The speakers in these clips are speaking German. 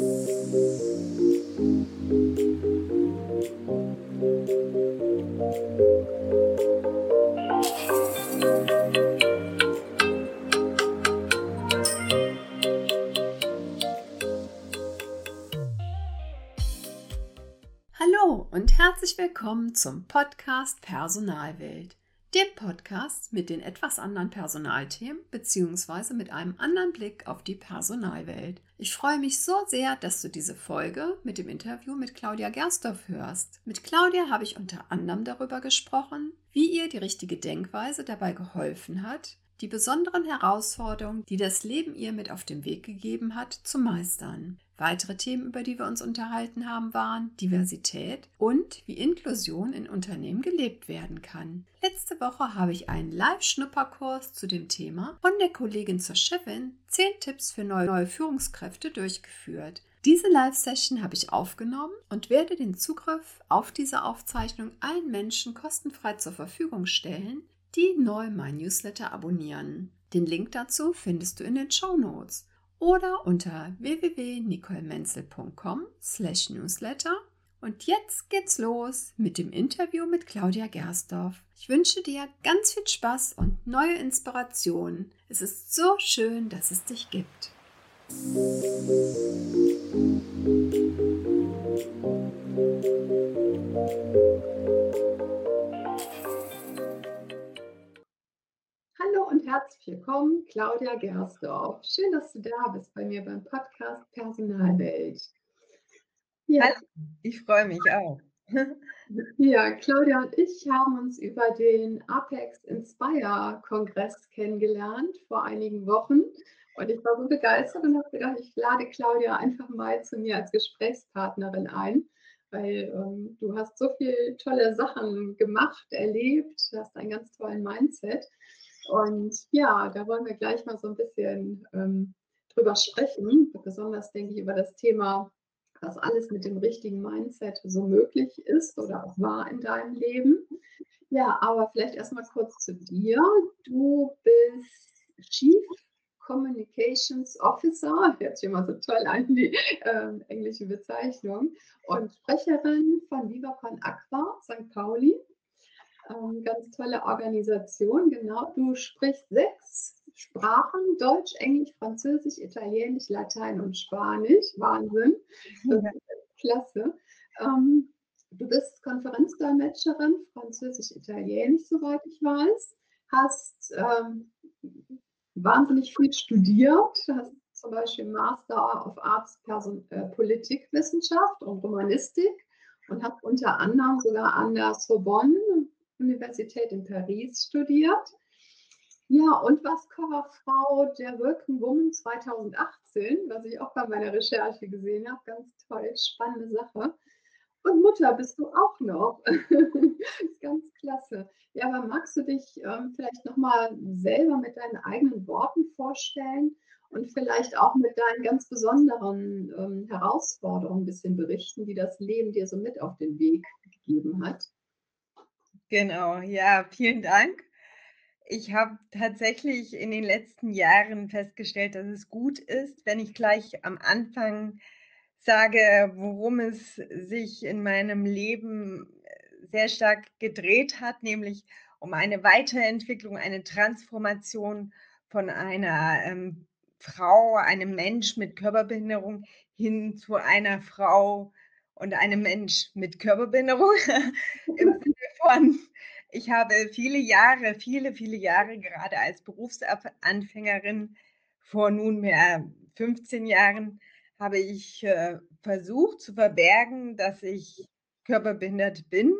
Hallo und herzlich willkommen zum Podcast Personalwelt, dem Podcast mit den etwas anderen Personalthemen bzw. mit einem anderen Blick auf die Personalwelt. Ich freue mich so sehr, dass du diese Folge mit dem Interview mit Claudia Gerstorff hörst. Mit Claudia habe ich unter anderem darüber gesprochen, wie ihr die richtige Denkweise dabei geholfen hat, die besonderen Herausforderungen, die das Leben ihr mit auf den Weg gegeben hat, zu meistern. Weitere Themen, über die wir uns unterhalten haben, waren Diversität und wie Inklusion in Unternehmen gelebt werden kann. Letzte Woche habe ich einen Live-Schnupperkurs zu dem Thema von der Kollegin zur Chefin 10 Tipps für neue, Führungskräfte durchgeführt. Diese Live-Session habe ich aufgenommen und werde den Zugriff auf diese Aufzeichnung allen Menschen kostenfrei zur Verfügung stellen, die neu mein Newsletter abonnieren. Den Link dazu findest du in den Show Notes oder unter www.nicolemenzel.com/newsletter. Und jetzt geht's los mit dem Interview mit Claudia Gersdorf. Ich wünsche dir ganz viel Spaß und neue Inspirationen. Es ist so schön, dass es dich gibt. Hallo und herzlich willkommen, Claudia Gersdorf. Schön, dass du da bist bei mir beim Podcast Personalwelt. Ja. Hallo, ich freue mich auch. Ja, Claudia und ich haben uns über den Apex Inspire Kongress kennengelernt vor einigen Wochen. Und ich war so begeistert und habe gedacht, ich lade Claudia einfach mal zu mir als Gesprächspartnerin ein, weil ähm, du hast so viele tolle Sachen gemacht, erlebt, du hast einen ganz tollen Mindset. Und ja, da wollen wir gleich mal so ein bisschen ähm, drüber sprechen, besonders denke ich über das Thema, was alles mit dem richtigen Mindset so möglich ist oder auch war in deinem Leben. Ja, aber vielleicht erstmal kurz zu dir. Du bist Chief Communications Officer, hört sich immer so toll an, die äh, englische Bezeichnung, und Sprecherin von Viva Aqua St. Pauli ähm, ganz tolle Organisation, genau. Du sprichst sechs Sprachen, Deutsch, Englisch, Französisch, Italienisch, Latein und Spanisch. Wahnsinn. Ja. Klasse. Ähm, du bist Konferenzdolmetscherin, Französisch, Italienisch, soweit ich weiß. Hast ähm, wahnsinnig viel studiert, hast zum Beispiel Master of Arts Person, äh, Politikwissenschaft und Romanistik und hast unter anderem sogar an der Sorbonne Universität in Paris studiert. Ja, und was Coverfrau der Working Woman 2018, was ich auch bei meiner Recherche gesehen habe. Ganz toll, spannende Sache. Und Mutter bist du auch noch. ist ganz klasse. Ja, aber magst du dich ähm, vielleicht nochmal selber mit deinen eigenen Worten vorstellen und vielleicht auch mit deinen ganz besonderen ähm, Herausforderungen ein bisschen berichten, die das Leben dir so mit auf den Weg gegeben hat? Genau, ja, vielen Dank. Ich habe tatsächlich in den letzten Jahren festgestellt, dass es gut ist, wenn ich gleich am Anfang sage, worum es sich in meinem Leben äh, sehr stark gedreht hat, nämlich um eine Weiterentwicklung, eine Transformation von einer ähm, Frau, einem Mensch mit Körperbehinderung hin zu einer Frau und einem Mensch mit Körperbehinderung im Sinne von, ich habe viele Jahre, viele, viele Jahre gerade als Berufsanfängerin vor nunmehr 15 Jahren habe ich äh, versucht zu verbergen, dass ich körperbehindert bin.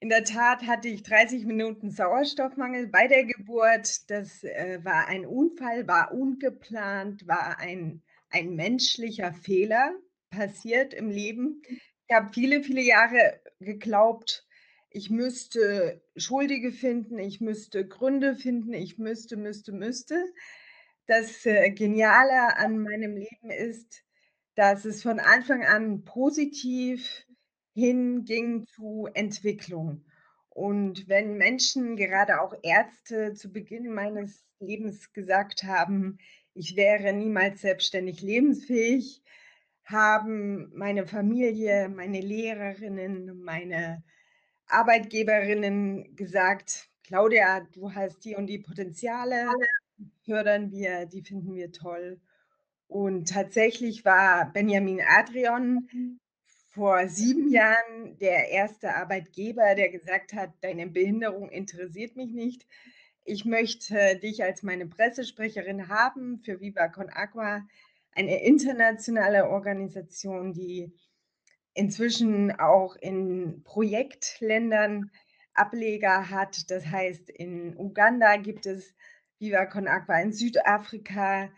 In der Tat hatte ich 30 Minuten Sauerstoffmangel bei der Geburt. Das äh, war ein Unfall, war ungeplant, war ein, ein menschlicher Fehler passiert im Leben. Ich habe viele, viele Jahre geglaubt, ich müsste Schuldige finden, ich müsste Gründe finden, ich müsste, müsste, müsste. Das äh, Geniale an meinem Leben ist, dass es von Anfang an positiv hinging zu Entwicklung. Und wenn Menschen, gerade auch Ärzte, zu Beginn meines Lebens gesagt haben, ich wäre niemals selbstständig lebensfähig, haben meine Familie, meine Lehrerinnen, meine Arbeitgeberinnen gesagt: „Claudia, du hast die und die Potenziale, fördern wir, die finden wir toll.“ Und tatsächlich war Benjamin Adrian vor 7 Jahren der erste Arbeitgeber, der gesagt hat: „Deine Behinderung interessiert mich nicht. Ich möchte dich als meine Pressesprecherin haben für Viva con Agua“, eine internationale Organisation, die inzwischen auch in Projektländern Ableger hat. Das heißt, in Uganda gibt es Viva con Agua, in Südafrika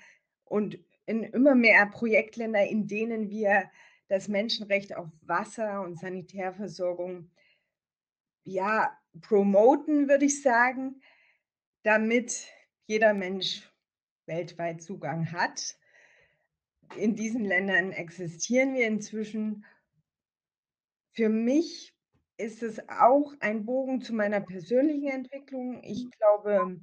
und in immer mehr Projektländer, in denen wir das Menschenrecht auf Wasser und Sanitärversorgung ja, promoten, würde ich sagen, damit jeder Mensch weltweit Zugang hat. In diesen Ländern existieren wir inzwischen. Für mich ist es auch ein Bogen zu meiner persönlichen Entwicklung. Ich glaube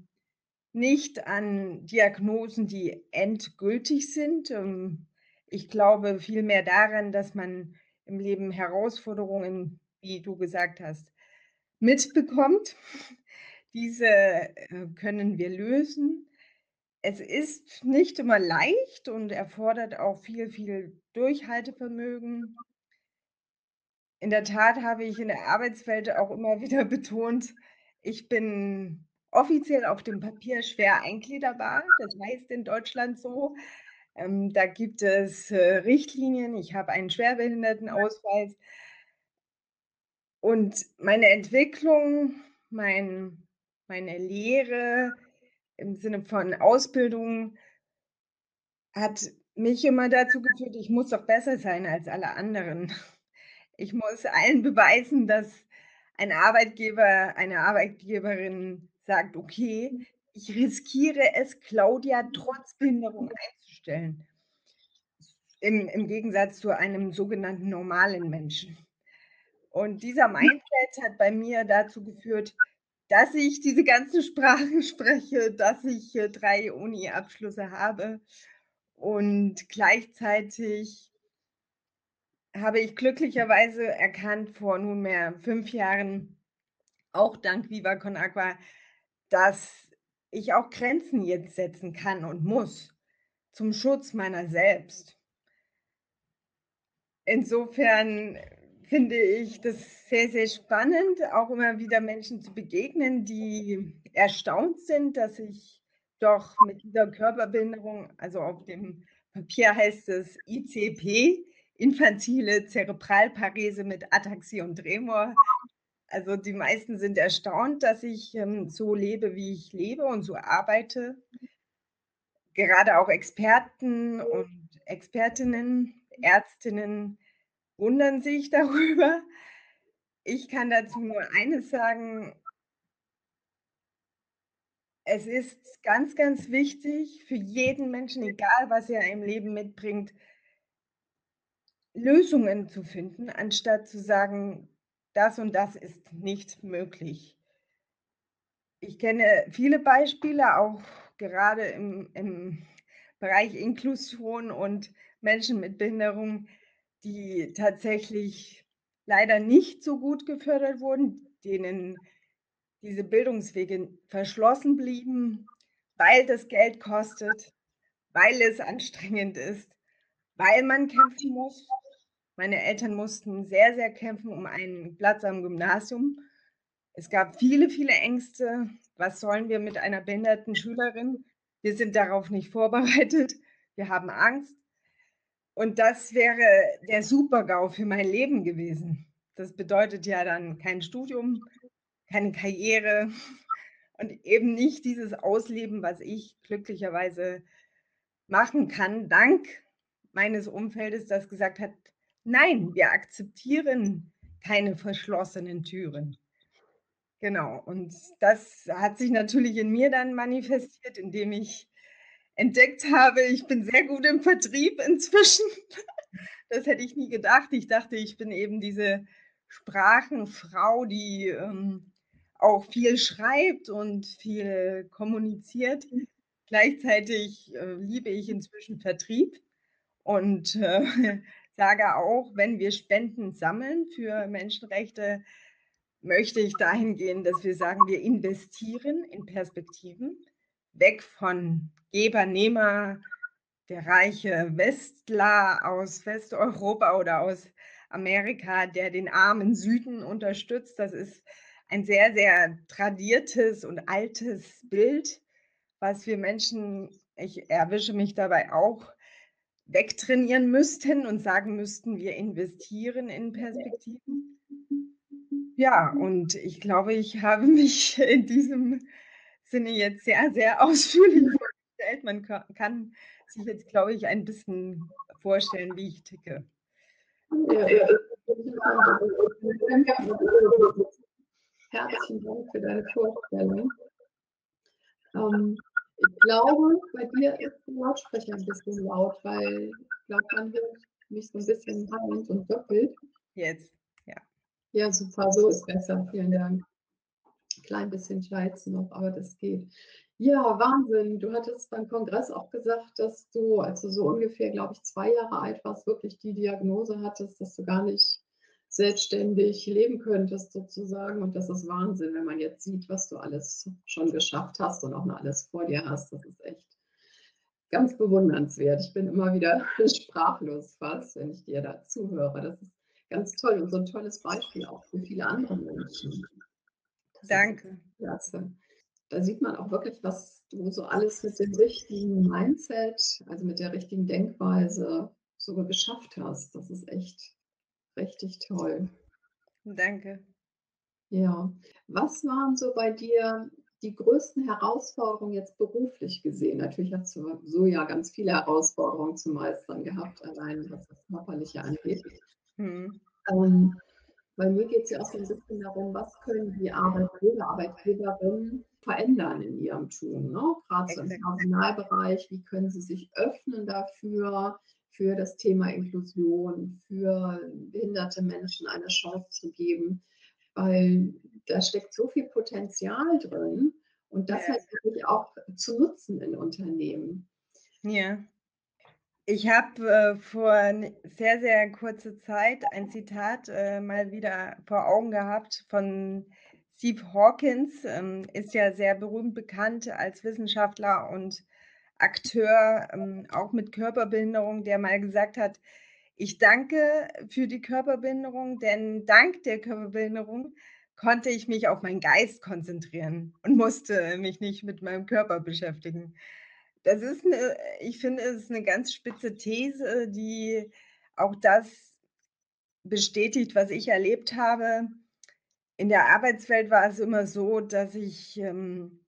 nicht an Diagnosen, die endgültig sind. Ähm, ich glaube vielmehr daran, dass man im Leben Herausforderungen, wie du gesagt hast, mitbekommt. Diese, äh, können wir lösen. Es ist nicht immer leicht und erfordert auch viel, viel Durchhaltevermögen. In der Tat habe ich in der Arbeitswelt auch immer wieder betont, ich bin offiziell auf dem Papier schwer eingliederbar. Das heißt in Deutschland so. Ähm, da gibt es, äh, Richtlinien. Ich habe einen Schwerbehindertenausweis. Und meine Entwicklung, mein meine Lehre im Sinne von Ausbildung hat mich immer dazu geführt, ich muss doch besser sein als alle anderen. Ich muss allen beweisen, dass ein Arbeitgeber, eine Arbeitgeberin sagt: „Okay, ich riskiere es, Claudia trotz Behinderung einzustellen.“ Im im Gegensatz zu einem sogenannten normalen Menschen. Und dieser Mindset hat bei mir dazu geführt, dass ich diese ganzen Sprachen spreche, dass ich, äh, 3 Uni-Abschlüsse habe und gleichzeitig habe ich glücklicherweise erkannt vor nunmehr 5 Jahren, auch dank Viva con Agua, dass ich auch Grenzen jetzt setzen kann und muss zum Schutz meiner selbst. Insofern finde ich das sehr, sehr spannend, auch immer wieder Menschen zu begegnen, die erstaunt sind, dass ich doch mit dieser Körperbehinderung also auf dem Papier heißt es ICP, infantile Zerebralparese mit Ataxie und Tremor. Also, die meisten sind erstaunt, dass ich, ähm, so lebe, wie ich lebe und so arbeite. Gerade auch Experten und Expertinnen, Ärztinnen wundern sich darüber. Ich kann dazu nur eines sagen es ist ganz, ganz wichtig für jeden Menschen, egal was er im Leben mitbringt Lösungen zu finden, anstatt zu sagen: „Das und das ist nicht möglich.“ Ich kenne viele Beispiele, auch gerade im im Bereich Inklusion und Menschen mit Behinderung, die tatsächlich leider nicht so gut gefördert wurden, denen diese Bildungswege verschlossen blieben, weil das Geld kostet, weil es anstrengend ist, weil man kämpfen muss. Meine Eltern mussten sehr, sehr kämpfen um einen Platz am Gymnasium. Es gab viele, viele Ängste. Was sollen wir mit einer behinderten Schülerin? Wir sind darauf nicht vorbereitet. Wir haben Angst. Und das wäre der Super-GAU für mein Leben gewesen. Das bedeutet ja dann kein Studium, keine Karriere und eben nicht dieses Ausleben, was ich glücklicherweise machen kann, dank meines Umfeldes, das gesagt hat: „Nein, wir akzeptieren keine verschlossenen Türen.“ Genau, und das hat sich natürlich in mir dann manifestiert, indem ich entdeckt habe, ich bin sehr gut im Vertrieb inzwischen. Das hätte ich nie gedacht. Ich dachte, ich bin eben diese Sprachenfrau, die, ähm, auch viel schreibt und viel kommuniziert. Gleichzeitig, äh, liebe ich inzwischen Vertrieb und, äh, sage auch, wenn wir Spenden sammeln für Menschenrechte, möchte ich dahin gehen, dass wir sagen, wir investieren in Perspektiven, weg von Geber, Nehmer, der reiche Westler aus Westeuropa oder aus Amerika, der den armen Süden unterstützt. Das ist ein sehr, sehr tradiertes und altes Bild, was wir Menschen ich erwische mich dabei auch, wegtrainieren müssten und sagen müssten, wir investieren in Perspektiven. Ja, und ich glaube, ich habe mich in diesem Sinne jetzt sehr, sehr ausführlich vorgestellt. Man ka kann sich jetzt, glaube ich, ein bisschen vorstellen, wie ich ticke. Ja, Herzlichen Dank für deine Vorstellung. Ähm, ich glaube, bei dir ist der Lautsprecher ein bisschen laut, weil ich glaube, man hört mich so ein bisschen hallend und doppelt. Jetzt, ja. Ja, super, so ist besser. Vielen Dank. Klein bisschen Scheiß noch, aber das geht. Ja, Wahnsinn. Du hattest beim Kongress auch gesagt, dass du, als du so ungefähr, glaube ich, zwei Jahre alt warst, wirklich die Diagnose hattest, dass du gar nicht selbstständig leben könntest sozusagen. Und das ist Wahnsinn, wenn man jetzt sieht, was du alles schon geschafft hast und auch noch alles vor dir hast. Das ist echt ganz bewundernswert. Ich bin immer wieder sprachlos fast, wenn ich dir da zuhöre. Das ist ganz toll und so ein tolles Beispiel auch für viele andere Menschen. Das Danke. klasse. Da sieht man auch wirklich, was du so alles mit dem richtigen Mindset, also mit der richtigen Denkweise sogar geschafft hast. Das ist echt Richtig toll. Danke. Ja. Was waren so bei dir die größten Herausforderungen jetzt beruflich gesehen? Natürlich hast du so ja ganz viele Herausforderungen zu meistern gehabt, allein was das Körperliche angeht. Mhm. Ähm, bei mir geht es ja auch so ein bisschen darum, was können die Arbeitgeber, Arbeitgeberinnen verändern in ihrem Tun, ne? Gerade so im Personalbereich, wie können sie sich öffnen dafür? für das Thema Inklusion, für behinderte Menschen eine Chance zu geben, weil da steckt so viel Potenzial drin und das ja. halt wirklich auch zu nutzen in Unternehmen. Ja. Ich habe äh, vor sehr, sehr kurzer Zeit ein Zitat äh, mal wieder vor Augen gehabt von Steve Hawkins, ähm, ist ja sehr berühmt bekannt als Wissenschaftler und Akteur, ähm, auch mit Körperbehinderung, der mal gesagt hat: „Ich danke für die Körperbehinderung, denn dank der Körperbehinderung konnte ich mich auf meinen Geist konzentrieren und musste mich nicht mit meinem Körper beschäftigen.“ Das ist 'ne ich finde, es ist 'ne ganz spitze These, die auch das bestätigt, was ich erlebt habe. In der Arbeitswelt war es immer so, dass ich, ähm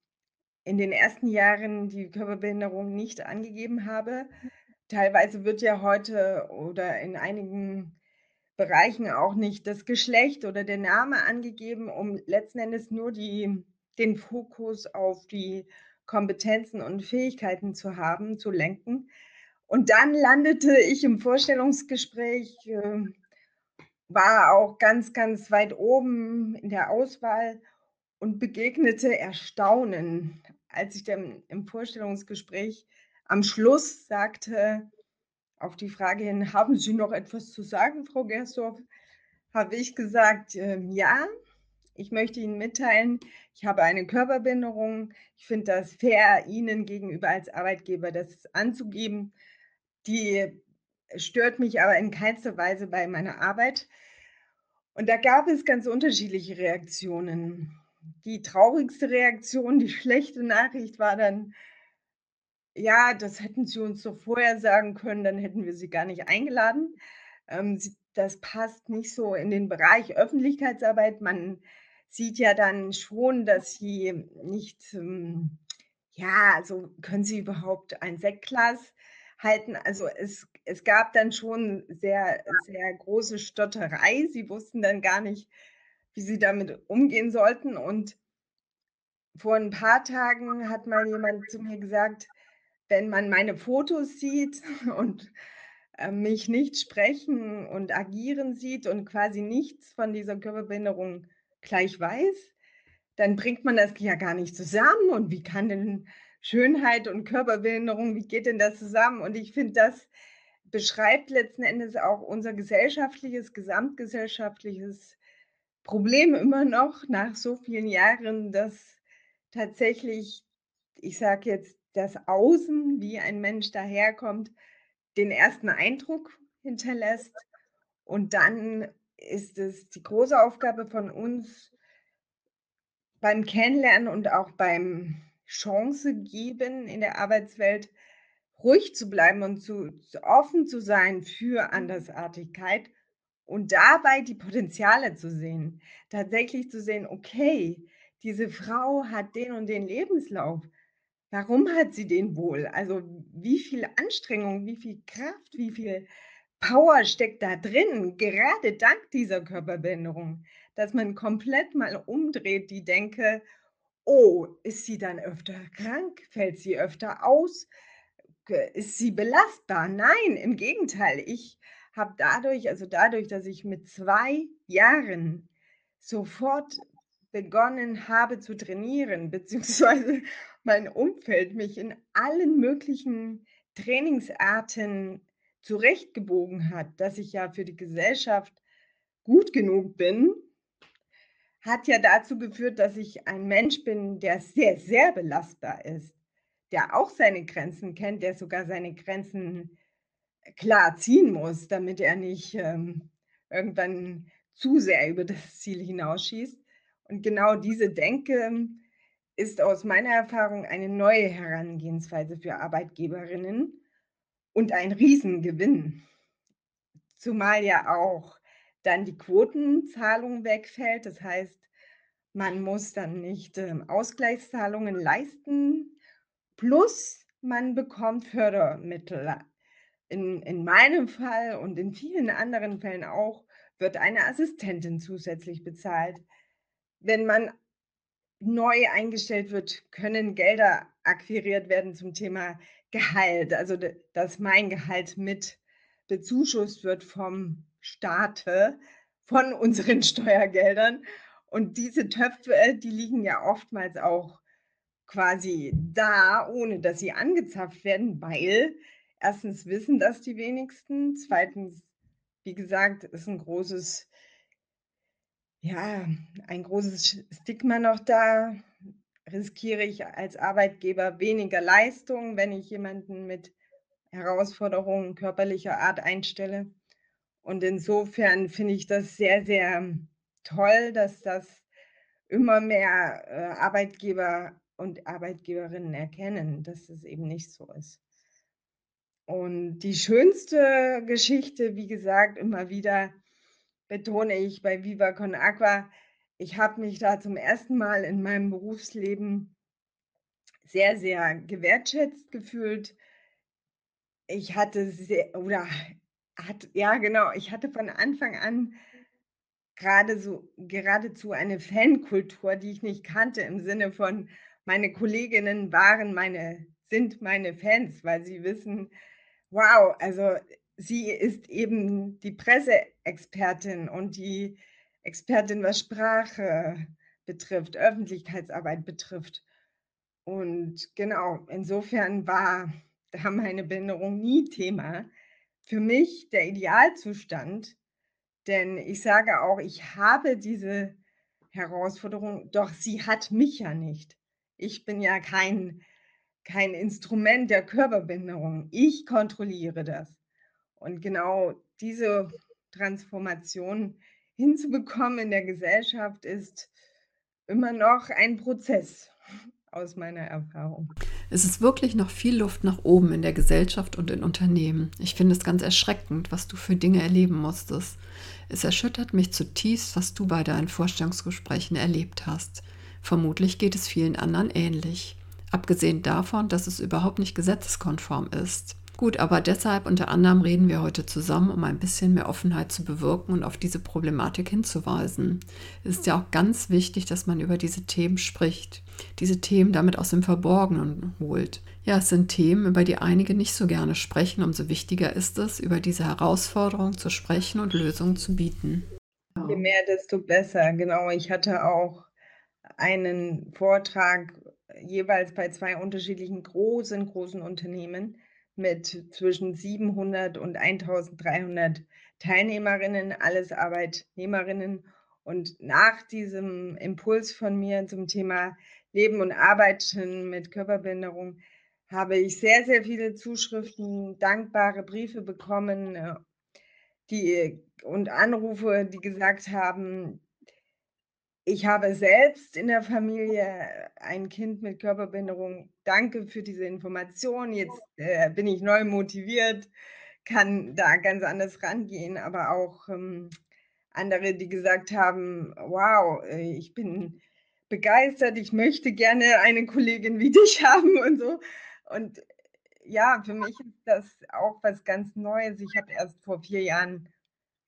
in den ersten Jahren die Körperbehinderung nicht angegeben habe. Teilweise wird ja heute oder in einigen Bereichen auch nicht das Geschlecht oder der Name angegeben, um letzten Endes nur die den Fokus auf die Kompetenzen und Fähigkeiten zu haben, zu lenken. Und dann landete ich im Vorstellungsgespräch, äh, war auch ganz, ganz weit oben in der Auswahl und begegnete Erstaunen, als ich dann im Vorstellungsgespräch am Schluss sagte, auf die Frage hin: „Haben Sie noch etwas zu sagen, Frau Gersdorf?“ habe ich gesagt: „Ähm, ja, ich möchte Ihnen mitteilen, ich habe eine Körperbehinderung. Ich finde das fair, Ihnen gegenüber als Arbeitgeber das anzugeben. Die stört mich aber in keinster Weise bei meiner Arbeit.“ Und da gab es ganz unterschiedliche Reaktionen. Die traurigste Reaktion, die schlechte Nachricht war dann: „Ja, das hätten Sie uns doch vorher sagen können, dann hätten wir Sie gar nicht eingeladen.“ Ähm, sie das passt nicht so in den Bereich Öffentlichkeitsarbeit. Man sieht ja dann schon, dass Sie nicht, hm ja, also, können Sie überhaupt ein Sektglas halten? Also, es es gab dann schon sehr, sehr große Stotterei. Sie wussten dann gar nicht, wie sie damit umgehen sollten. Und vor 'n paar Tagen hat mal jemand zu mir gesagt: „Wenn man meine Fotos sieht und, äh, mich nicht sprechen und agieren sieht und quasi nichts von dieser Körperbehinderung gleich weiß, dann bringt man das ja gar nicht zusammen. Und wie kann denn Schönheit und Körperbehinderung, wie geht denn das zusammen? Und ich finde, das beschreibt letzten Endes auch unser gesellschaftliches, gesamtgesellschaftliches Problem immer noch nach so vielen Jahren, dass tatsächlich, ich sage jetzt, das Außen, wie ein Mensch daherkommt, den ersten Eindruck hinterlässt. Und dann ist es die große Aufgabe von uns beim Kennenlernen und auch beim Chance geben in der Arbeitswelt, ruhig zu bleiben und zu, zu offen zu sein für Andersartigkeit und dabei die Potenziale zu sehen. Tatsächlich zu sehen, okay, diese Frau hat den und den Lebenslauf. Warum hat sie den wohl? Also wie viel Anstrengung, wie viel Kraft, wie viel Power steckt da drin, gerade dank dieser Körperbehinderung, dass man komplett mal umdreht die Denke, oh, ist sie dann öfter krank? Fällt sie öfter aus? Ist sie belastbar? Nein, im Gegenteil. Ich habe dadurch, also dadurch, dass ich mit zwei Jahren sofort begonnen habe zu trainieren, beziehungsweise mein Umfeld mich in allen möglichen Trainingsarten zurechtgebogen hat, dass ich ja für die Gesellschaft gut genug bin, hat ja dazu geführt, dass ich ein Mensch bin, der sehr, sehr belastbar ist, der auch seine Grenzen kennt, der sogar seine Grenzen klar ziehen muss, damit er nicht ähm, irgendwann zu sehr über das Ziel hinausschießt. Und genau diese Denke ist aus meiner Erfahrung eine neue Herangehensweise für Arbeitgeberinnen und ein Riesengewinn. Zumal ja auch dann die Quotenzahlung wegfällt. Das heißt, man muss dann nicht ähm, Ausgleichszahlungen leisten, plus man bekommt Fördermittel. In, in meinem Fall und in vielen anderen Fällen auch wird eine Assistentin zusätzlich bezahlt. Wenn man neu eingestellt wird, können Gelder akquiriert werden zum Thema Gehalt. Also, dass mein Gehalt mit bezuschusst wird vom Staate, von unseren Steuergeldern. Und diese Töpfe, die liegen ja oftmals auch quasi da, ohne dass sie angezapft werden, weil erstens wissen das die wenigsten, zweitens, wie gesagt, ist ein großes ja, ein großes Stigma noch da. Riskiere ich als Arbeitgeber weniger Leistung, wenn ich jemanden mit Herausforderungen körperlicher Art einstelle? Und insofern finde ich das sehr, sehr toll, dass das immer mehr äh, Arbeitgeber und Arbeitgeberinnen erkennen, dass es eben nicht so ist. Und die schönste Geschichte, wie gesagt, immer wieder betone ich bei Viva Con Aqua, ich habe mich da zum ersten Mal in meinem Berufsleben sehr, sehr gewertschätzt gefühlt. Ich hatte sehr, oder hat, ja genau, ich hatte von Anfang an gerade so, geradezu eine Fankultur, die ich nicht kannte, im Sinne von, meine Kolleginnen waren meine, sind meine Fans, weil sie wissen, wow, also sie ist eben die Presseexpertin und die Expertin, was Sprache betrifft, Öffentlichkeitsarbeit betrifft. Und genau, insofern war da meine Behinderung nie Thema. Für mich der Idealzustand, denn ich sage auch, ich habe diese Herausforderung, doch sie hat mich ja nicht. Ich bin ja kein, kein Instrument der Körperbehinderung. Ich kontrolliere das. Und genau diese Transformation hinzubekommen in der Gesellschaft ist immer noch ein Prozess aus meiner Erfahrung. Es ist wirklich noch viel Luft nach oben in der Gesellschaft und in Unternehmen. Ich finde es ganz erschreckend, was du für Dinge erleben musstest. Es erschüttert mich zutiefst, was du bei deinen Vorstellungsgesprächen erlebt hast. Vermutlich geht es vielen anderen ähnlich. Abgesehen davon, dass es überhaupt nicht gesetzeskonform ist. Gut, aber deshalb unter anderem reden wir heute zusammen, um ein bisschen mehr Offenheit zu bewirken und auf diese Problematik hinzuweisen. Es ist ja auch ganz wichtig, dass man über diese Themen spricht, diese Themen damit aus dem Verborgenen holt. Ja, es sind Themen, über die einige nicht so gerne sprechen, umso wichtiger ist es, über diese Herausforderung zu sprechen und Lösungen zu bieten. Je mehr, desto besser. Genau, ich hatte auch einen Vortrag jeweils bei 2 unterschiedlichen großen, großen Unternehmen mit zwischen 700 und 1.300 Teilnehmerinnen, alles Arbeitnehmerinnen. Und nach diesem Impuls von mir zum Thema Leben und Arbeiten mit Körperbehinderung habe ich sehr, sehr viele Zuschriften, dankbare Briefe bekommen, äh, die und Anrufe, die gesagt haben: „Ich habe selbst in der Familie ein Kind mit Körperbehinderung. Danke für diese Information. Jetzt, äh, bin ich neu motiviert, kann da ganz anders rangehen.“ Aber auch, ähm, andere, die gesagt haben: „Wow, äh, ich bin begeistert, ich möchte gerne eine Kollegin wie dich haben“ und so. Und ja, für mich ist das auch was ganz Neues. Ich habe erst vor 4 Jahren,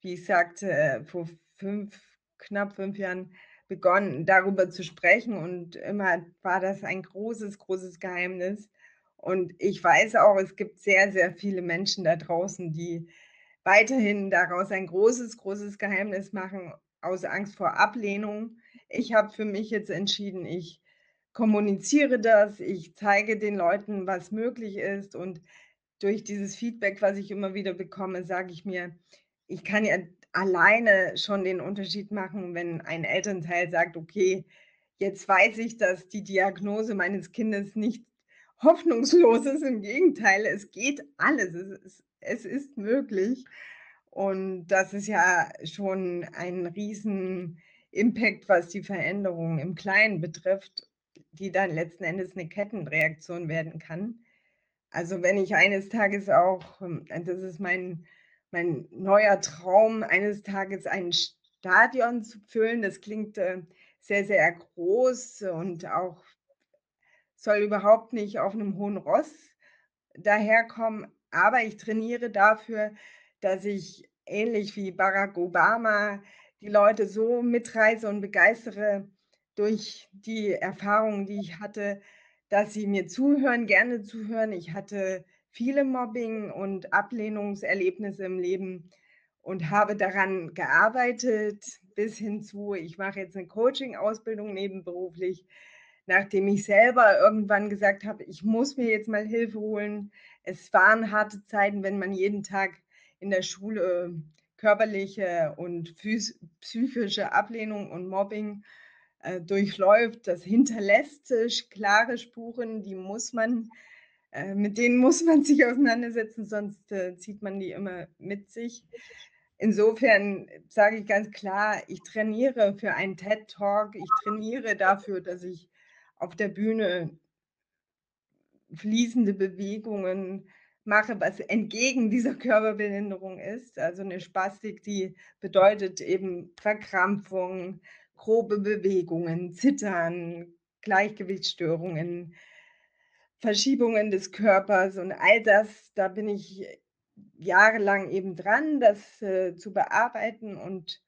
wie ich sagte, äh, vor 5 knapp 5 Jahren begonnen, darüber zu sprechen und immer war das ein großes, großes Geheimnis. Und ich weiß auch, es gibt sehr, sehr viele Menschen da draußen, die weiterhin daraus ein großes, großes Geheimnis machen aus Angst vor Ablehnung. Ich habe für mich jetzt entschieden, ich kommuniziere das, ich zeige den Leuten, was möglich ist und durch dieses Feedback, was ich immer wieder bekomme, sage ich mir, ich kann ja alleine schon den Unterschied machen, wenn ein Elternteil sagt: „Okay, jetzt weiß ich, dass die Diagnose meines Kindes nicht hoffnungslos ist. Im Gegenteil, es geht alles. Es ist es ist möglich.“ Und das ist ja schon ein Riesen-Impact, was die Veränderung im Kleinen betrifft, die dann letzten Endes 'ne Kettenreaktion werden kann. Also, wenn ich eines Tages auch ähm, das ist mein mein neuer Traum, eines Tages ein Stadion zu füllen. Das klingt, äh, sehr, sehr groß und auch soll überhaupt nicht auf 'nem hohen Ross daherkommen, aber ich trainiere dafür, dass ich ähnlich wie Barack Obama die Leute so mitreiße und begeistere durch die Erfahrungen, die ich hatte, dass sie mir zuhören, gerne zuhören. Ich hatte viele Mobbing und Ablehnungserlebnisse im Leben und habe daran gearbeitet bis hin zu ich mache jetzt 'ne Coaching-Ausbildung nebenberuflich, nachdem ich selber irgendwann gesagt habe: „Ich muss mir jetzt mal Hilfe holen.“ Es waren harte Zeiten, wenn man jeden Tag in der Schule körperliche und psychische Ablehnung und Mobbing, äh, durchläuft. Das hinterlässt, äh, klare Spuren, die muss man äh, mit denen muss man sich auseinandersetzen, sonst, äh, zieht man die immer mit sich. Insofern sage ich ganz klar, ich trainiere für einen TED Talk. Ich trainiere dafür, dass ich auf der Bühne fließende Bewegungen mache, was entgegen dieser Körperbehinderung ist. Also 'ne Spastik, die bedeutet eben Verkrampfung, grobe Bewegungen, Zittern, Gleichgewichtsstörungen, Verschiebungen des Körpers und all das, da bin ich jahrelang eben dran, das, äh, zu bearbeiten und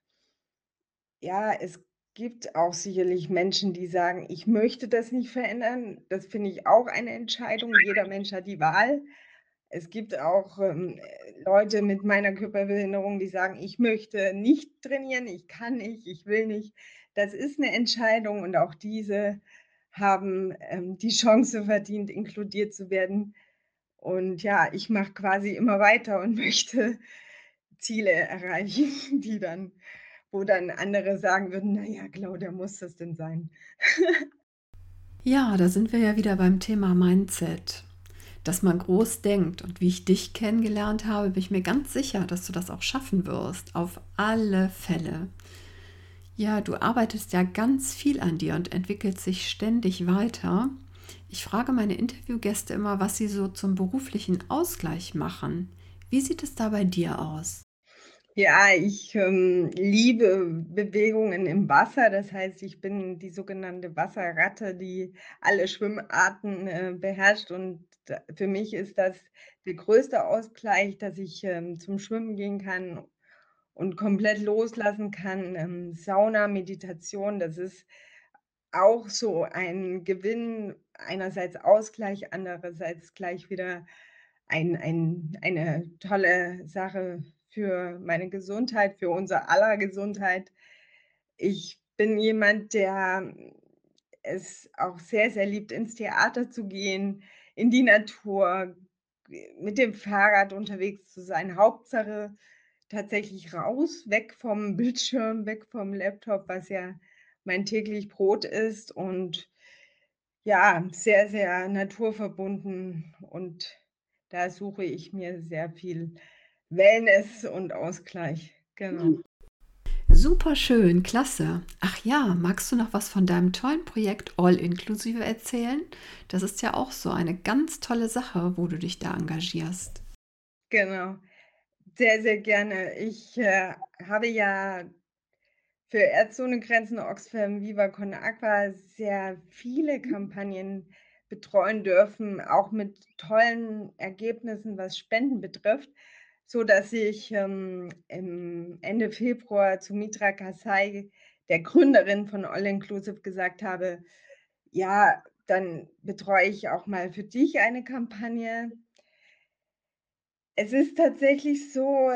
ja, es gibt auch sicherlich Menschen, die sagen: „Ich möchte das nicht verändern.“ Das finde ich auch eine Entscheidung. Jeder Mensch hat die Wahl. Es gibt auch, ähm, äh, Leute mit meiner Körperbehinderung, die sagen: „Ich möchte nicht trainieren, ich kann nicht, ich will nicht.“ Das ist 'ne Entscheidung und auch diese haben, ähm, die Chance verdient, inkludiert zu werden. Und ja, ich mache quasi immer weiter und möchte Ziele erreichen, die dann wo dann andere sagen würden: „Na ja, Claudia, muss das denn sein?“ Ja, da sind wir ja wieder beim Thema Mindset, dass man groß denkt. Und wie ich dich kennengelernt habe, bin ich mir ganz sicher, dass du das auch schaffen wirst, auf alle Fälle. Ja, du arbeitest ja ganz viel an dir und entwickelst dich ständig weiter. Ich frage meine Interviewgäste immer, was sie so zum beruflichen Ausgleich machen. Wie sieht es da bei dir aus? Ja, ich, ähm, liebe Bewegungen im Wasser. Das heißt, ich bin die sogenannte Wasserratte, die alle Schwimmarten, äh, beherrscht und für mich ist das der größte Ausgleich, dass ich, ähm, zum Schwimmen gehen kann und komplett loslassen kann. Ähm, Sauna, Meditation, das ist auch so ein Gewinn, einerseits Ausgleich, andererseits gleich wieder ein ein eine tolle Sache für meine Gesundheit, für unser aller Gesundheit. Ich bin jemand, der es auch sehr, sehr liebt, ins Theater zu gehen, in die Natur, mit dem Fahrrad unterwegs zu sein. Hauptsache tatsächlich raus, weg vom Bildschirm, weg vom Laptop, was ja mein täglich Brot ist und ja, sehr, sehr naturverbunden und da suche ich mir sehr viel Wellness und Ausgleich. Genau. Super schön, klasse. Ach ja, magst du noch was von deinem tollen Projekt All Inclusive erzählen? Das ist ja auch so eine ganz tolle Sache, wo du dich da engagierst. Genau, sehr, sehr gerne. Ich äh, habe ja für ohne Grenzen, Oxfam, Viva Con Aqua sehr viele Kampagnen betreuen dürfen, auch mit tollen Ergebnissen, was Spenden betrifft so dass ich ähm, im Ende Februar zu Mitra Kasai, der Gründerin von All Inclusive, gesagt habe, ja, dann betreue ich auch mal für dich eine Kampagne. Es ist tatsächlich so,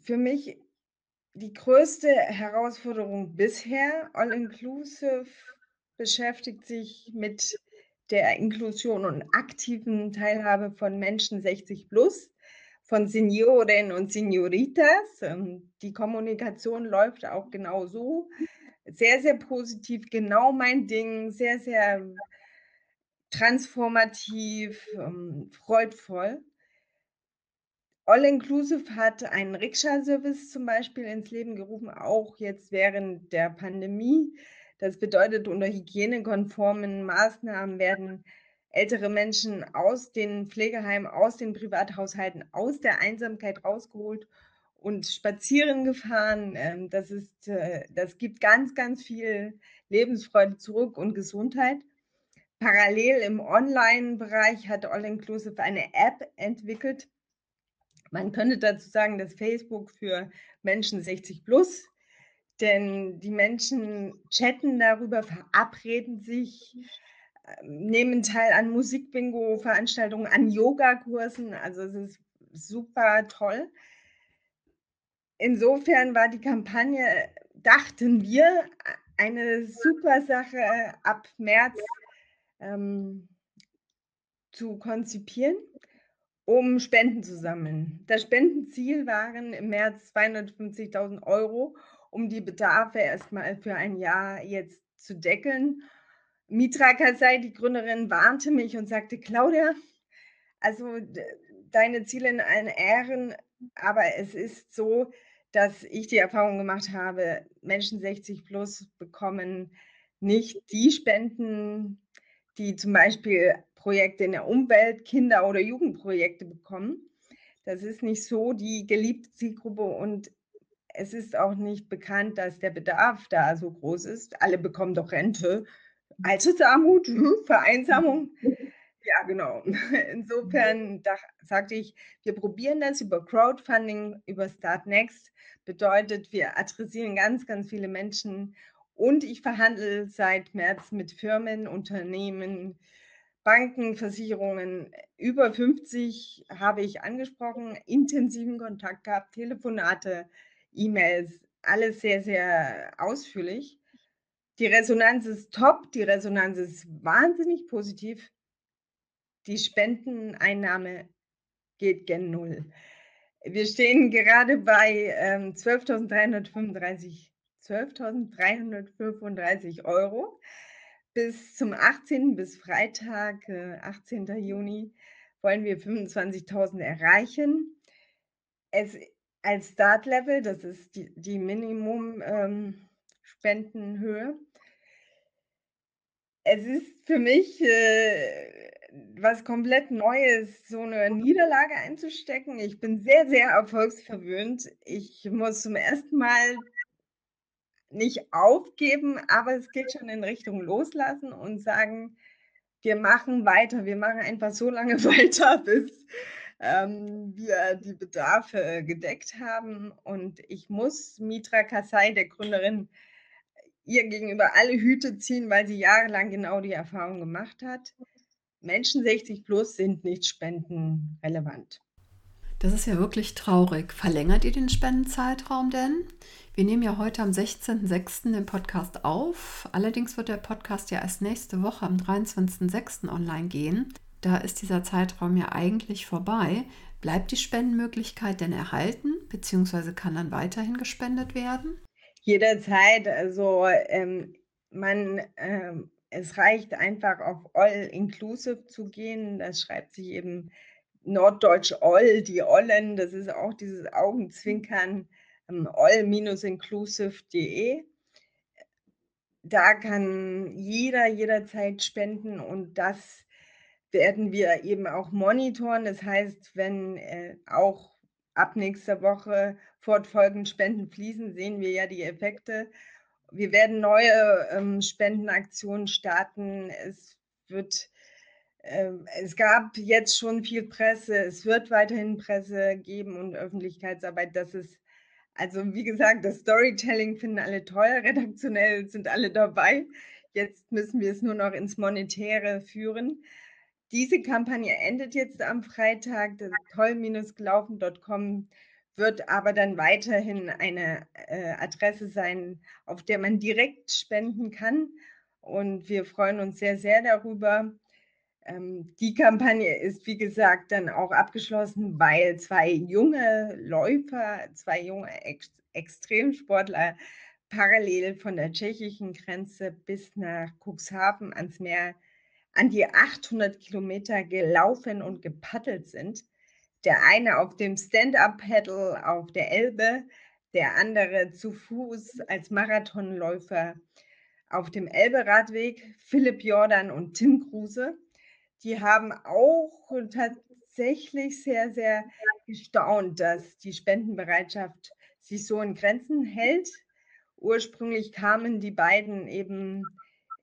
für mich die größte Herausforderung bisher. All Inclusive beschäftigt sich mit der Inklusion und aktiven Teilhabe von Menschen 60 plus von Senioren und Senioritas. Ähm, die Kommunikation läuft auch genau so. Sehr, sehr positiv, genau mein Ding, sehr, sehr transformativ, ähm, freudvoll. All Inclusive hat einen Rikscha-Service zum Beispiel ins Leben gerufen, auch jetzt während der Pandemie. Das bedeutet, unter hygienekonformen Maßnahmen werden ältere Menschen aus den Pflegeheimen, aus den Privathaushalten, aus der Einsamkeit rausgeholt und spazieren gefahren. Ähm, das, ist, äh, das gibt ganz, ganz viel Lebensfreude zurück und Gesundheit. Parallel im Online-Bereich hat All Inclusive eine App entwickelt. Man könnte dazu sagen, dass Facebook für Menschen 60 plus, denn die Menschen chatten darüber, verabreden sich, nehmen teil an Musikbingo-Veranstaltungen, an Yogakursen. Also es ist super toll. Insofern war die Kampagne, dachten wir, eine super Sache ab März ähm, zu konzipieren, um Spenden zu sammeln. Das Spendenziel waren im März 250.000 Euro, um die Bedarfe erstmal für ein Jahr jetzt zu deckeln Mitra Kasai, die Gründerin, warnte mich und sagte, Claudia, also deine Ziele in allen Ehren, aber es ist so, dass ich die Erfahrung gemacht habe, Menschen 60 plus bekommen nicht die Spenden, die zum Beispiel Projekte in der Umwelt, Kinder- oder Jugendprojekte bekommen. Das ist nicht so die geliebte Zielgruppe und es ist auch nicht bekannt, dass der Bedarf da so groß ist. Alle bekommen doch Rente. Altersarmut, mhm. Vereinsamung. Ja, genau. Insofern da, sagte ich, wir probieren das über Crowdfunding, über Start Next. Bedeutet, wir adressieren ganz, ganz viele Menschen und ich verhandle seit März mit Firmen, Unternehmen, Banken, Versicherungen. Über 50 habe ich angesprochen, intensiven Kontakt gehabt, Telefonate, E-Mails, alles sehr, sehr ausführlich. Die Resonanz ist top, die Resonanz ist wahnsinnig positiv. Die Spendeneinnahme geht gen Null. Wir stehen gerade bei ähm, 12.335 12 Euro. Bis zum 18. bis Freitag, äh, 18. Juni, wollen wir 25.000 erreichen. Es als Startlevel, das ist die, die Minimum-Spendenhöhe, ähm, es ist für mich äh, was komplett Neues, so eine Niederlage einzustecken. Ich bin sehr, sehr erfolgsverwöhnt. Ich muss zum ersten Mal nicht aufgeben, aber es geht schon in Richtung loslassen und sagen, wir machen weiter, wir machen einfach so lange weiter, bis ähm, wir die Bedarfe gedeckt haben. Und ich muss Mitra Kasai, der Gründerin, ihr gegenüber alle Hüte ziehen, weil sie jahrelang genau die Erfahrung gemacht hat. Menschen 60 plus sind nicht spendenrelevant. Das ist ja wirklich traurig. Verlängert ihr den Spendenzeitraum denn? Wir nehmen ja heute am 16.06. den Podcast auf. Allerdings wird der Podcast ja erst nächste Woche am 23.06. online gehen. Da ist dieser Zeitraum ja eigentlich vorbei. Bleibt die Spendenmöglichkeit denn erhalten, beziehungsweise kann dann weiterhin gespendet werden? Jederzeit. Also ähm, man, ähm, es reicht einfach auf All Inclusive zu gehen. Das schreibt sich eben Norddeutsch All, die Ollen. Das ist auch dieses Augenzwinkern ähm, all-inclusive.de. Da kann jeder jederzeit spenden und das werden wir eben auch monitoren. Das heißt, wenn äh, auch ab nächster Woche fortfolgend Spenden fließen, sehen wir ja die Effekte. Wir werden neue ähm, Spendenaktionen starten. Es wird es gab jetzt schon viel Presse, es wird weiterhin Presse geben und Öffentlichkeitsarbeit. Das ist, also wie gesagt, das Storytelling finden alle toll, redaktionell sind alle dabei. Jetzt müssen wir es nur noch ins Monetäre führen. Diese Kampagne endet jetzt am Freitag. toll-gelaufen.com wird aber dann weiterhin eine äh, Adresse sein, auf der man direkt spenden kann. Und wir freuen uns sehr, sehr darüber. Ähm, die Kampagne ist, wie gesagt, dann auch abgeschlossen, weil zwei junge Läufer, zwei junge Ex Extremsportler parallel von der tschechischen Grenze bis nach Cuxhaven ans Meer an die 800 Kilometer gelaufen und gepaddelt sind. Der eine auf dem Stand-up-Paddle auf der Elbe, der andere zu Fuß als Marathonläufer auf dem Elbe-Radweg, Philipp Jordan und Tim Kruse. Die haben auch tatsächlich sehr, sehr gestaunt, dass die Spendenbereitschaft sich so in Grenzen hält. Ursprünglich kamen die beiden eben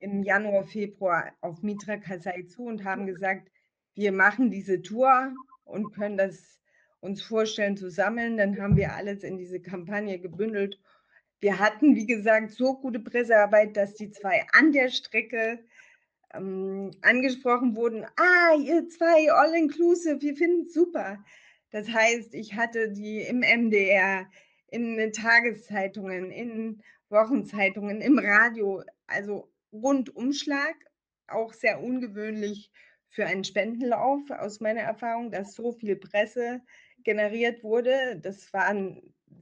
im Januar, Februar auf Mitra Kasai zu und haben gesagt, wir machen diese Tour und können das uns vorstellen zu sammeln. Dann haben wir alles in diese Kampagne gebündelt. Wir hatten, wie gesagt, so gute Pressearbeit, dass die zwei an der Strecke ähm, angesprochen wurden. Ah, ihr zwei All-Inclusive, wir finden es super. Das heißt, ich hatte die im MDR, in Tageszeitungen, in Wochenzeitungen, im Radio, also Rundumschlag, auch sehr ungewöhnlich für einen Spendenlauf aus meiner Erfahrung, dass so viel Presse generiert wurde. Das war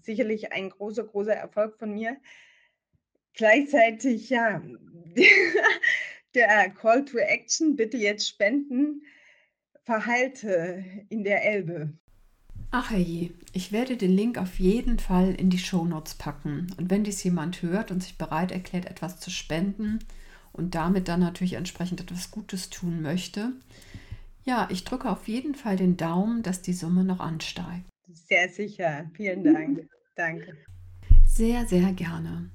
sicherlich ein großer, großer Erfolg von mir. Gleichzeitig, ja, der Call to Action, bitte jetzt spenden, verhalte in der Elbe. Ach herrje, ich werde den Link auf jeden Fall in die Shownotes packen. Und wenn dies jemand hört und sich bereit erklärt, etwas zu spenden und damit dann natürlich entsprechend etwas Gutes tun möchte, ja, ich drücke auf jeden Fall den Daumen, dass die Summe noch ansteigt. Sehr sicher. Vielen Dank. Danke. Sehr, sehr gerne.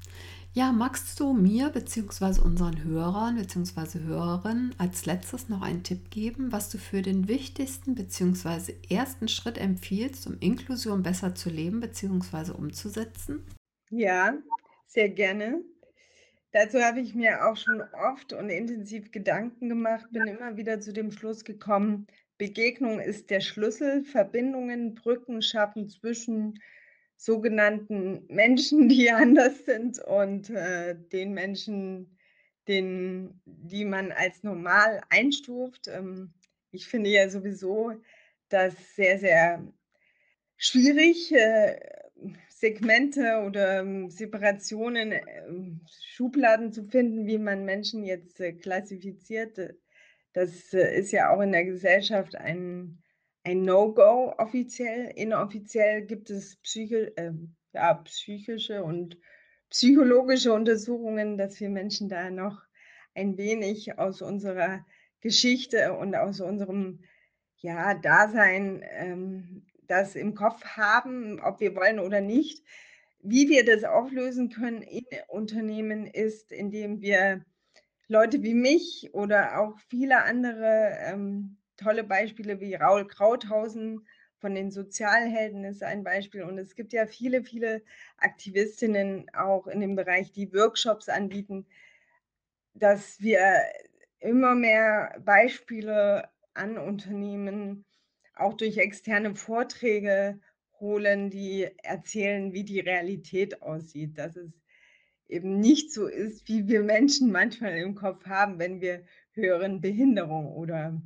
Ja, magst du mir bzw. unseren Hörern bzw. Hörerinnen als letztes noch einen Tipp geben, was du für den wichtigsten bzw. ersten Schritt empfiehlst, um Inklusion besser zu leben bzw. umzusetzen? Ja, sehr gerne. Dazu habe ich mir auch schon oft und intensiv Gedanken gemacht, bin immer wieder zu dem Schluss gekommen, Begegnung ist der Schlüssel, Verbindungen, Brücken schaffen zwischen sogenannten Menschen, die anders sind und äh, den Menschen, den, die man als normal einstuft. Ähm, ich finde ja sowieso das sehr, sehr schwierig, äh, Segmente oder ähm, Separationen, äh, Schubladen zu finden, wie man Menschen jetzt äh, klassifiziert. Das äh, ist ja auch in der Gesellschaft ein ein No-Go offiziell. Inoffiziell gibt es psychi äh, ja, psychische und psychologische Untersuchungen, dass wir Menschen da noch ein wenig aus unserer Geschichte und aus unserem ja, Dasein ähm, das im Kopf haben, ob wir wollen oder nicht. Wie wir das auflösen können in Unternehmen ist, indem wir Leute wie mich oder auch viele andere ähm, tolle Beispiele wie Raul Krauthausen von den Sozialhelden ist ein Beispiel. Und es gibt ja viele, viele Aktivistinnen auch in dem Bereich, die Workshops anbieten, dass wir immer mehr Beispiele an Unternehmen auch durch externe Vorträge holen, die erzählen, wie die Realität aussieht, dass es eben nicht so ist, wie wir Menschen manchmal im Kopf haben, wenn wir hören Behinderung oder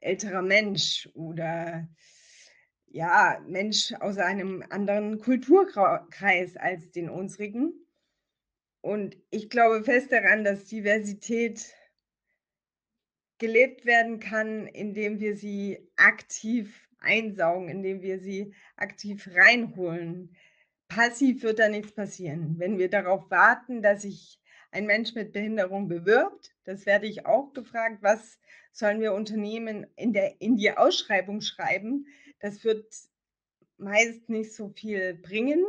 älterer Mensch oder ja, Mensch aus einem anderen Kulturkreis als den unsrigen. Und ich glaube fest daran, dass Diversität gelebt werden kann, indem wir sie aktiv einsaugen, indem wir sie aktiv reinholen. Passiv wird da nichts passieren. Wenn wir darauf warten, dass sich ein Mensch mit Behinderung bewirbt, das werde ich auch gefragt, was sollen wir Unternehmen in, der, in die Ausschreibung schreiben? Das wird meist nicht so viel bringen,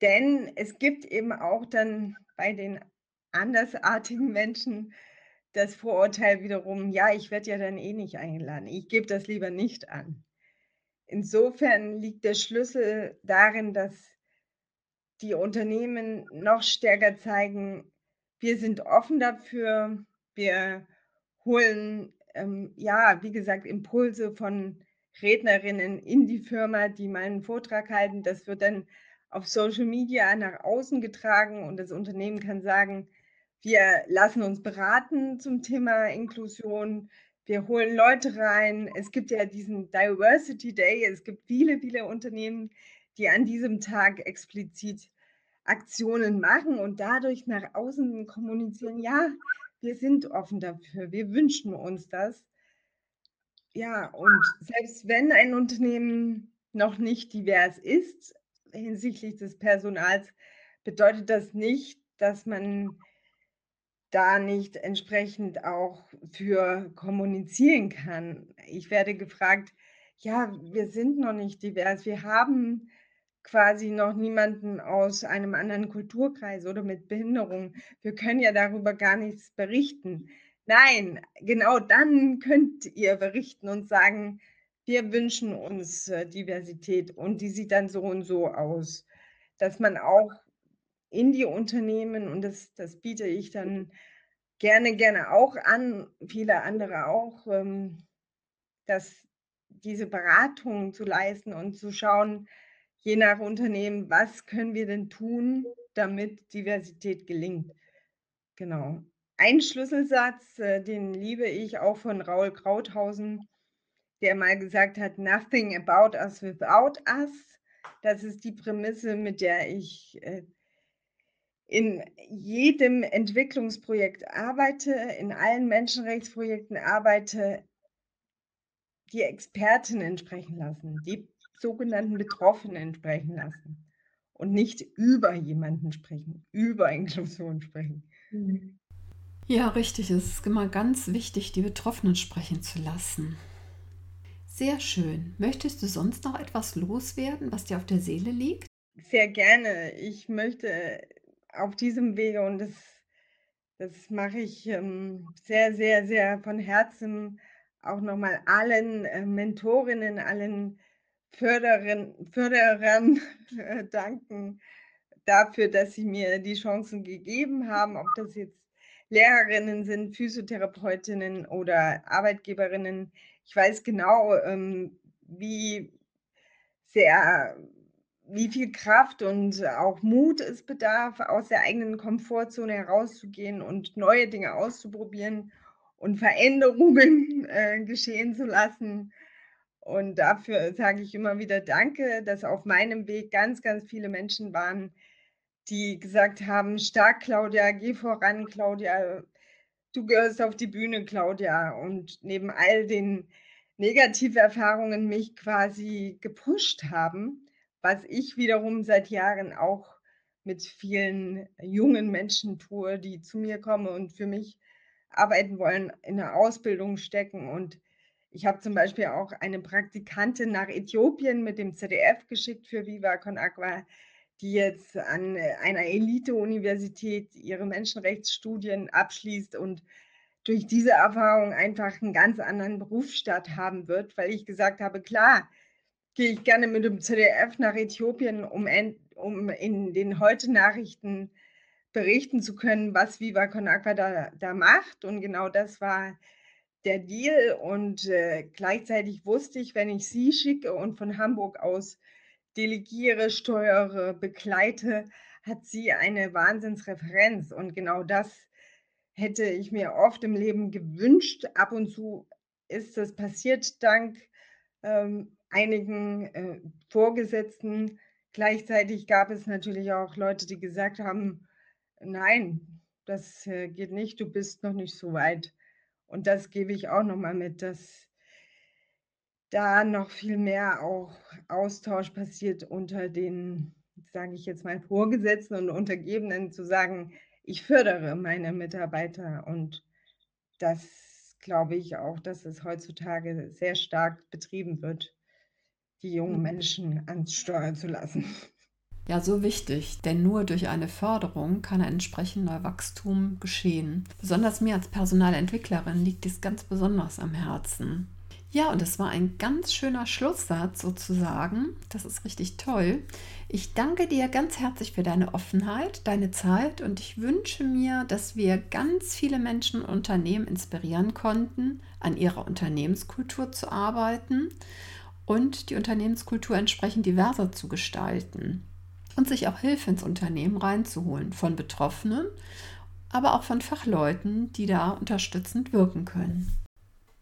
denn es gibt eben auch dann bei den andersartigen Menschen das Vorurteil wiederum, ja, ich werde ja dann eh nicht eingeladen. Ich gebe das lieber nicht an. Insofern liegt der Schlüssel darin, dass die Unternehmen noch stärker zeigen, wir sind offen dafür, wir holen, ähm, ja, wie gesagt, Impulse von Rednerinnen in die Firma, die mal einen Vortrag halten. Das wird dann auf Social Media nach außen getragen und das Unternehmen kann sagen, wir lassen uns beraten zum Thema Inklusion. Wir holen Leute rein. Es gibt ja diesen Diversity Day. Es gibt viele, viele Unternehmen, die an diesem Tag explizit Aktionen machen und dadurch nach außen kommunizieren, ja, wir sind offen dafür, wir wünschen uns das. Ja, und selbst wenn ein Unternehmen noch nicht divers ist hinsichtlich des Personals, bedeutet das nicht, dass man da nicht entsprechend auch für kommunizieren kann. Ich werde gefragt, ja, wir sind noch nicht divers, wir haben quasi noch niemanden aus einem anderen Kulturkreis oder mit Behinderung. Wir können ja darüber gar nichts berichten. Nein, genau dann könnt ihr berichten und sagen, wir wünschen uns äh, Diversität und die sieht dann so und so aus. Dass man auch in die Unternehmen, und das, das biete ich dann gerne, gerne auch an, viele andere auch, ähm, dass diese Beratung zu leisten und zu schauen, je nach Unternehmen, was können wir denn tun, damit Diversität gelingt. Genau. Ein Schlüsselsatz, äh, den liebe ich auch von Raul Krauthausen, der mal gesagt hat, nothing about us without us. Das ist die Prämisse, mit der ich äh, in jedem Entwicklungsprojekt arbeite, in allen Menschenrechtsprojekten arbeite, die Expertinnen sprechen lassen, die sogenannten Betroffenen sprechen lassen und nicht über jemanden sprechen, über Inklusion sprechen. Mhm. Ja, richtig. Es ist immer ganz wichtig, die Betroffenen sprechen zu lassen. Sehr schön. Möchtest du sonst noch etwas loswerden, was dir auf der Seele liegt? Sehr gerne. Ich möchte auf diesem Wege, und das, das mache ich ähm, sehr, sehr, sehr von Herzen, auch nochmal allen äh, Mentorinnen, allen Förderin, Förderern danken dafür, dass sie mir die Chancen gegeben haben, ob das jetzt Lehrerinnen sind, Physiotherapeutinnen oder Arbeitgeberinnen. Ich weiß genau, ähm, wie sehr, wie viel Kraft und auch Mut es bedarf, aus der eigenen Komfortzone herauszugehen und neue Dinge auszuprobieren und Veränderungen äh, geschehen zu lassen. Und dafür sage ich immer wieder Danke, dass auf meinem Weg ganz, ganz viele Menschen waren, die gesagt haben, stark, Claudia, geh voran, Claudia, du gehörst auf die Bühne, Claudia. Und neben all den Negativerfahrungen mich quasi gepusht haben, was ich wiederum seit Jahren auch mit vielen jungen Menschen tue, die zu mir kommen und für mich arbeiten wollen, in der Ausbildung stecken und ich habe zum Beispiel auch eine Praktikantin nach Äthiopien mit dem ZDF geschickt für Viva Con Aqua, die jetzt an äh, einer Elite-Universität ihre Menschenrechtsstudien abschließt und durch diese Erfahrung einfach einen ganz anderen Berufsstart haben wird, weil ich gesagt habe, klar, gehe ich gerne mit dem ZDF nach Äthiopien, um, um in den Heute-Nachrichten berichten zu können, was Viva Con Aqua da, da macht. Und genau das war der Deal und äh, gleichzeitig wusste ich, wenn ich sie schicke und von Hamburg aus delegiere, steuere, begleite, hat sie eine Wahnsinnsreferenz und genau das hätte ich mir oft im Leben gewünscht. Ab und zu ist das passiert dank ähm, einigen äh, Vorgesetzten. Gleichzeitig gab es natürlich auch Leute, die gesagt haben, nein, das äh, geht nicht, du bist noch nicht so weit. Und das gebe ich auch nochmal mit, dass da noch viel mehr auch Austausch passiert unter den, sage ich jetzt mal, Vorgesetzten und Untergebenen, zu sagen, ich fördere meine Mitarbeiter und das glaube ich auch, dass es heutzutage sehr stark betrieben wird, die jungen mhm. Menschen ans Steuer zu lassen. Ja, so wichtig, denn nur durch eine Förderung kann ein entsprechender Wachstum geschehen. Besonders mir als Personalentwicklerin liegt dies ganz besonders am Herzen. Ja, und es war ein ganz schöner Schlusssatz sozusagen. Das ist richtig toll. Ich danke dir ganz herzlich für deine Offenheit, deine Zeit und ich wünsche mir, dass wir ganz viele Menschen und Unternehmen inspirieren konnten, an ihrer Unternehmenskultur zu arbeiten und die Unternehmenskultur entsprechend diverser zu gestalten und sich auch Hilfe ins Unternehmen reinzuholen von Betroffenen, aber auch von Fachleuten, die da unterstützend wirken können.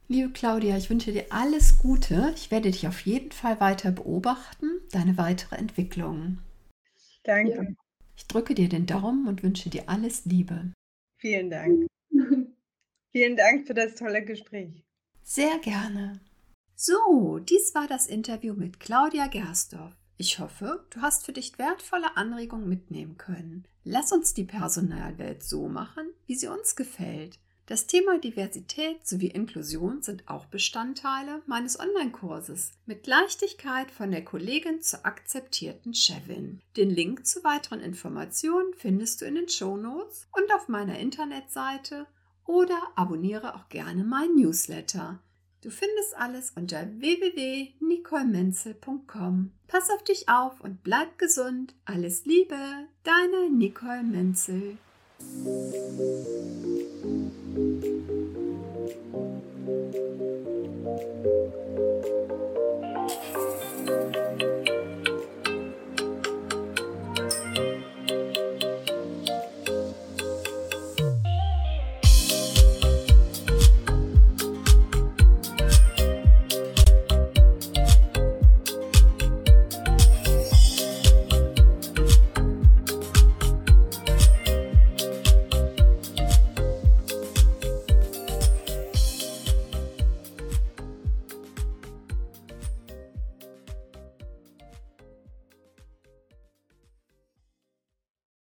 Liebe Claudia, ich wünsche dir alles Gute. Ich werde dich auf jeden Fall weiter beobachten, deine weitere Entwicklung. Danke. Ja. Ich drücke dir den Daumen und wünsche dir alles Liebe. Vielen Dank. Vielen Dank für das tolle Gespräch. Sehr gerne. So, dies war das Interview mit Claudia Gersdorf. Ich hoffe, du hast für dich wertvolle Anregungen mitnehmen können. Lass uns die Personalwelt so machen, wie sie uns gefällt. Das Thema Diversität sowie Inklusion sind auch Bestandteile meines Online-Kurses mit Leichtigkeit von der Kollegin zur akzeptierten Chefin. Den Link zu weiteren Informationen findest du in den Show Notes und auf meiner Internetseite oder abonniere auch gerne mein Newsletter. Du findest alles unter www.nicolemenzel.com. Pass auf dich auf und bleib gesund. Alles Liebe, deine Nicole Menzel. Musik